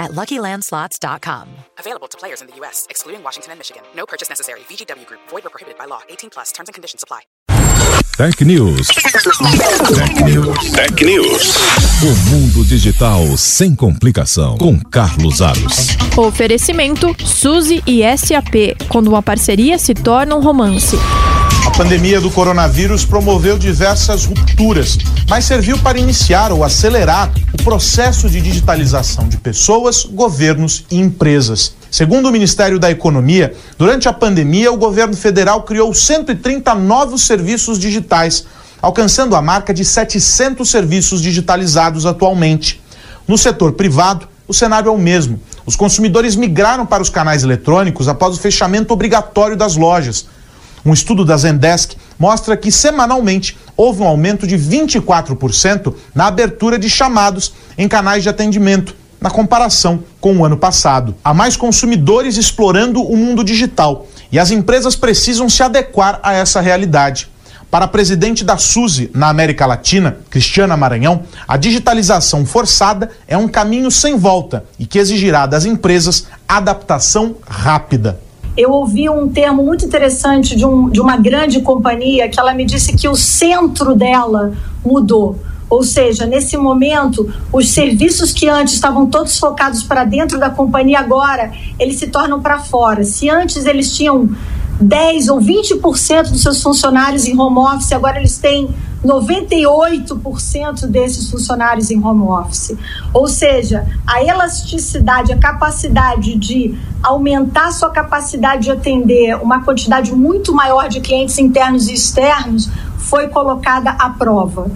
at LuckyLandSlots.com. Available to players in the U.S., excluding Washington and Michigan. No purchase necessary. VGW Group. Void or prohibited by law. 18 plus. Terms and conditions apply. Tech News. Tech News. Tech News. O mundo digital sem complicação. Com Carlos Aros. Oferecimento Suzy e SAP. Quando uma parceria se torna um romance. Pandemia do coronavírus promoveu diversas rupturas, mas serviu para iniciar ou acelerar o processo de digitalização de pessoas, governos e empresas. Segundo o Ministério da Economia, durante a pandemia, o governo federal criou 130 novos serviços digitais, alcançando a marca de 700 serviços digitalizados atualmente. No setor privado, o cenário é o mesmo. Os consumidores migraram para os canais eletrônicos após o fechamento obrigatório das lojas. Um estudo da Zendesk mostra que semanalmente houve um aumento de 24% na abertura de chamados em canais de atendimento, na comparação com o ano passado. Há mais consumidores explorando o mundo digital e as empresas precisam se adequar a essa realidade. Para a presidente da SUSE na América Latina, Cristiana Maranhão, a digitalização forçada é um caminho sem volta e que exigirá das empresas adaptação rápida eu ouvi um termo muito interessante de, um, de uma grande companhia que ela me disse que o centro dela mudou. Ou seja, nesse momento, os serviços que antes estavam todos focados para dentro da companhia, agora eles se tornam para fora. Se antes eles tinham 10 ou 20% dos seus funcionários em home office, agora eles têm 98% desses funcionários em home office. Ou seja, a elasticidade, a capacidade de aumentar sua capacidade de atender uma quantidade muito maior de clientes internos e externos foi colocada à prova.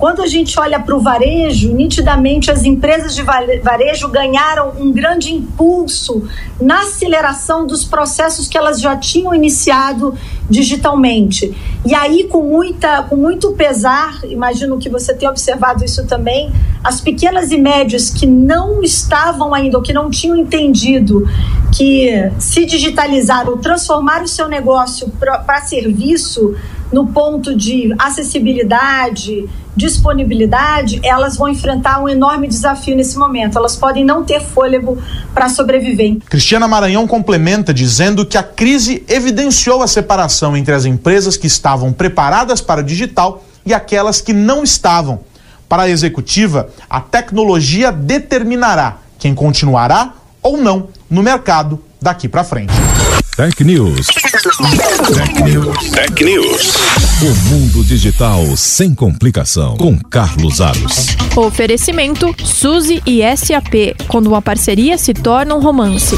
Quando a gente olha para o varejo, nitidamente as empresas de varejo ganharam um grande impulso na aceleração dos processos que elas já tinham iniciado digitalmente. E aí, com, muita, com muito pesar, imagino que você tenha observado isso também, as pequenas e médias que não estavam ainda, ou que não tinham entendido que se digitalizar ou transformar o seu negócio para serviço no ponto de acessibilidade, disponibilidade, elas vão enfrentar um enorme desafio nesse momento. Elas podem não ter fôlego para sobreviver. Cristiana Maranhão complementa dizendo que a crise evidenciou a separação entre as empresas que estavam preparadas para o digital e aquelas que não estavam. Para a executiva, a tecnologia determinará quem continuará ou não no mercado daqui para frente. Tech News. Tech News. Tech News. O mundo digital sem complicação. Com Carlos Aros. Oferecimento Suzy e SAP. Quando uma parceria se torna um romance.